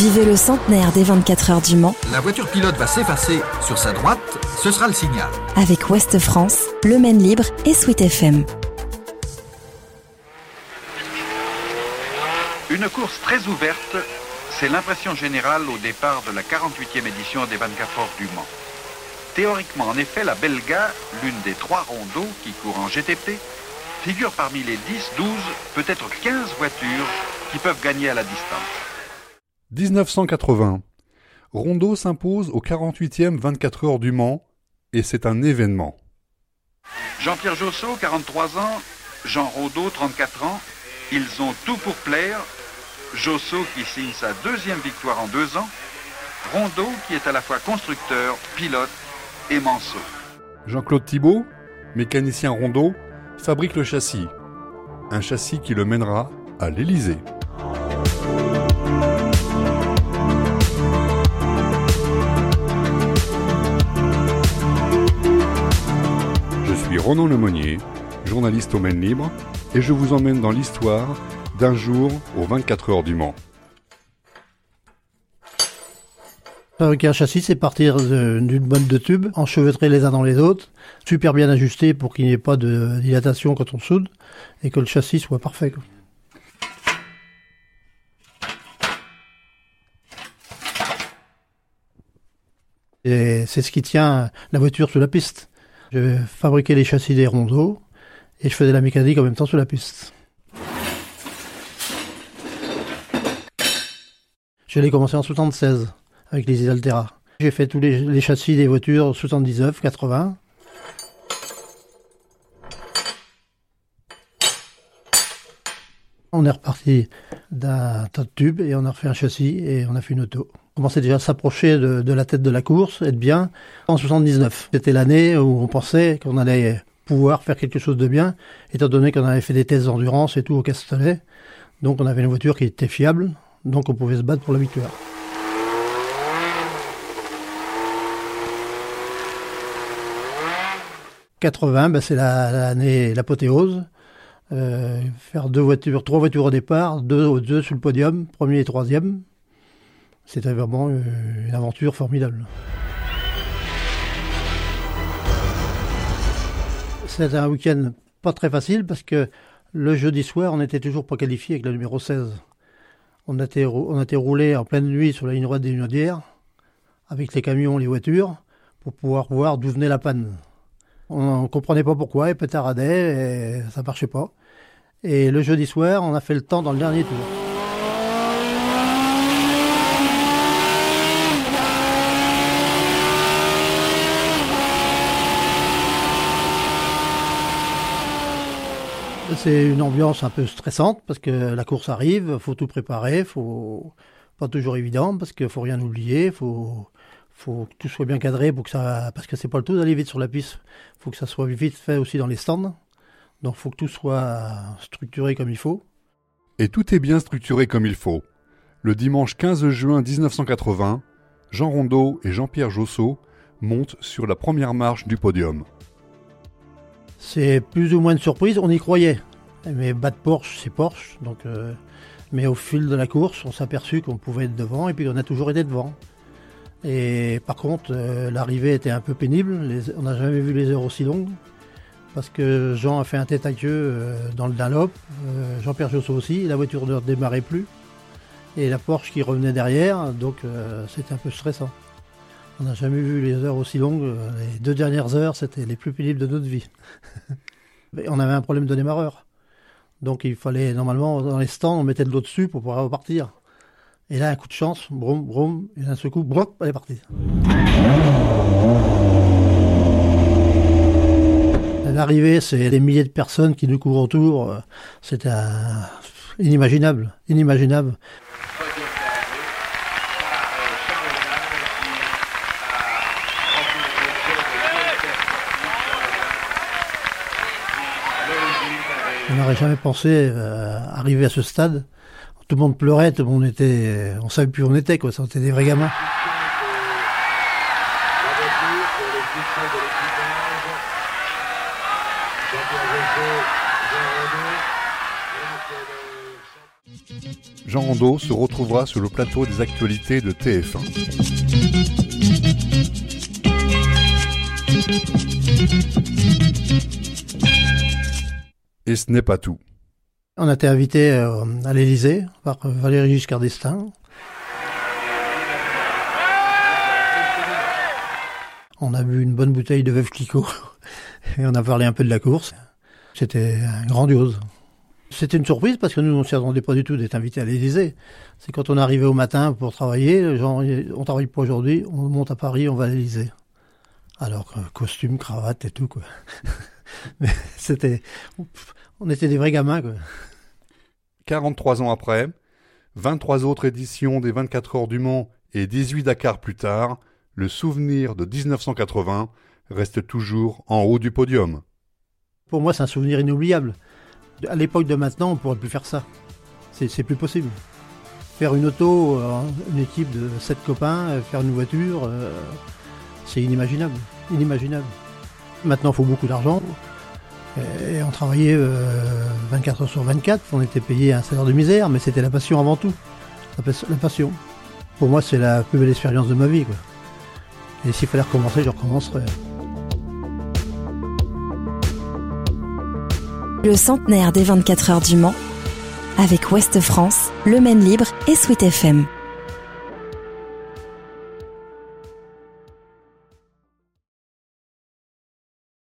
Vivez le centenaire des 24 heures du Mans La voiture pilote va s'effacer sur sa droite, ce sera le signal. avec Ouest France, Le Maine Libre et Sweet FM. Une course très ouverte, c'est l'impression générale au départ de la 48e édition des 24 heures du Mans. Théoriquement, en effet, la Belga, l'une des trois rondeaux qui courent en GTP, figure parmi les 10, 12, peut-être 15 voitures qui peuvent gagner à la distance. 1980. Rondeau s'impose au 48e 24 heures du Mans et c'est un événement. Jean-Pierre Jossot, 43 ans, Jean Rondeau, 34 ans, ils ont tout pour plaire. Jossot qui signe sa deuxième victoire en deux ans, Rondeau qui est à la fois constructeur, pilote et manceau. Jean-Claude Thibault, mécanicien Rondeau, fabrique le châssis. Un châssis qui le mènera à l'Élysée. Ronan Lemonnier, journaliste au Maine Libre, et je vous emmène dans l'histoire d'un jour aux 24 heures du Mans. Fabriquer un châssis, c'est partir d'une bonne de tubes, enchevêtrer les uns dans les autres, super bien ajusté pour qu'il n'y ait pas de dilatation quand on soude, et que le châssis soit parfait. Et c'est ce qui tient la voiture sur la piste. Je fabriquais les châssis des rondeaux, et je faisais la mécanique en même temps sur la piste. J'allais commencer en 76 avec les Isaltera. J'ai fait tous les, les châssis des voitures 79, 80. On est reparti d'un tas de tubes et on a refait un châssis et on a fait une auto. On commençait déjà à s'approcher de, la tête de la course, être bien, en 79. C'était l'année où on pensait qu'on allait pouvoir faire quelque chose de bien, étant donné qu'on avait fait des tests d'endurance et tout au Castellet. Donc on avait une voiture qui était fiable, donc on pouvait se battre pour la victoire. « 80, ben c'est la- l'année, l'apothéose. Euh, faire deux voitures, trois voitures au départ, deux, deux sur le podium, premier et troisième. C'était vraiment euh, une aventure formidable. C'était un week-end pas très facile parce que le jeudi soir, on n'était toujours pas qualifié avec le numéro 16. On a été, roulé en pleine nuit sur la ligne droite des Lunadières avec les camions, les voitures, pour pouvoir voir d'où venait la panne. On ne comprenait pas pourquoi, et pétardait, et ça marchait pas. Et le jeudi soir, on a fait le temps dans le dernier tour. C'est une ambiance un peu stressante parce que la course arrive, faut tout préparer, faut pas toujours évident parce qu'il faut rien oublier, faut faut que tout soit bien cadré pour que ça parce que c'est pas le tout d'aller vite sur la piste, faut que ça soit vite fait aussi dans les stands. Donc faut que tout soit structuré comme il faut. Et tout est bien structuré comme il faut. Le dimanche 15 juin 1980, Jean Rondeau et Jean-Pierre Jossot montent sur la première marche du podium. C'est plus ou moins une surprise, on y croyait. Mais battre Porsche, c'est Porsche. Donc, euh, mais au fil de la course, on s'est aperçu qu'on pouvait être devant et puis on a toujours été devant. Et par contre, euh, l'arrivée était un peu pénible. On n'a jamais vu les heures aussi longues. Parce que Jean a fait un tête à queue euh, dans le Dunlop, euh, Jean-Pierre Jossot aussi, la voiture ne redémarrait plus. Et la Porsche qui revenait derrière, donc c'était un peu stressant. On n'a jamais vu les heures aussi longues. Les deux dernières heures, c'était les plus pénibles de notre vie. On avait un problème de démarreur. Donc il fallait, normalement, dans les stands, on mettait de l'eau dessus pour pouvoir repartir. Et là, un coup de chance, broum, broum, et d'un seul coup, broum, elle est partie. L'arrivée, c'est des milliers de personnes qui nous courent autour. C'était un- inimaginable, inimaginable. On n'aurait jamais pensé euh, arriver à ce stade. Tout le monde pleurait, tout le était, on savait plus où on était, quoi. Ça, on était des vrais gamins. Jean Rondeau se retrouvera sur le plateau des actualités de TF1. Et ce n'est pas tout. On a été invité euh, à l'Élysée par Valéry Giscard d'Estaing. On a bu une bonne bouteille de Veuve Clicquot et on a parlé un peu de la course. C'était grandiose. C'était une surprise parce que nous, on ne s'y attendait pas du tout d'être invité à l'Élysée. C'est quand on arrivé au matin pour travailler, genre, on travaille pas aujourd'hui, on monte à Paris, on va à l'Élysée. Alors, costume, cravate et tout, quoi. Mais c'était, on était des vrais gamins, quoi. 43 ans après, 23 autres éditions des 24 heures du Mans et 18 Dakar plus tard, le souvenir de 1980 reste toujours en haut du podium. Pour moi, c'est un souvenir inoubliable. À l'époque de maintenant, on ne pourrait plus faire ça. C'est plus possible. Faire une auto, euh, une équipe de 7 copains, euh, faire une voiture, euh, c'est inimaginable. Inimaginable. Maintenant, il faut beaucoup d'argent. Et on travaillait 24 heures sur 24, on était payé un salaire de misère, mais c'était la passion avant tout. La passion. Pour moi, c'est la plus belle expérience de ma vie. Et s'il fallait recommencer, je recommencerais. Le centenaire des 24 heures du Mans avec Ouest France, Le Maine Libre et Sweet FM.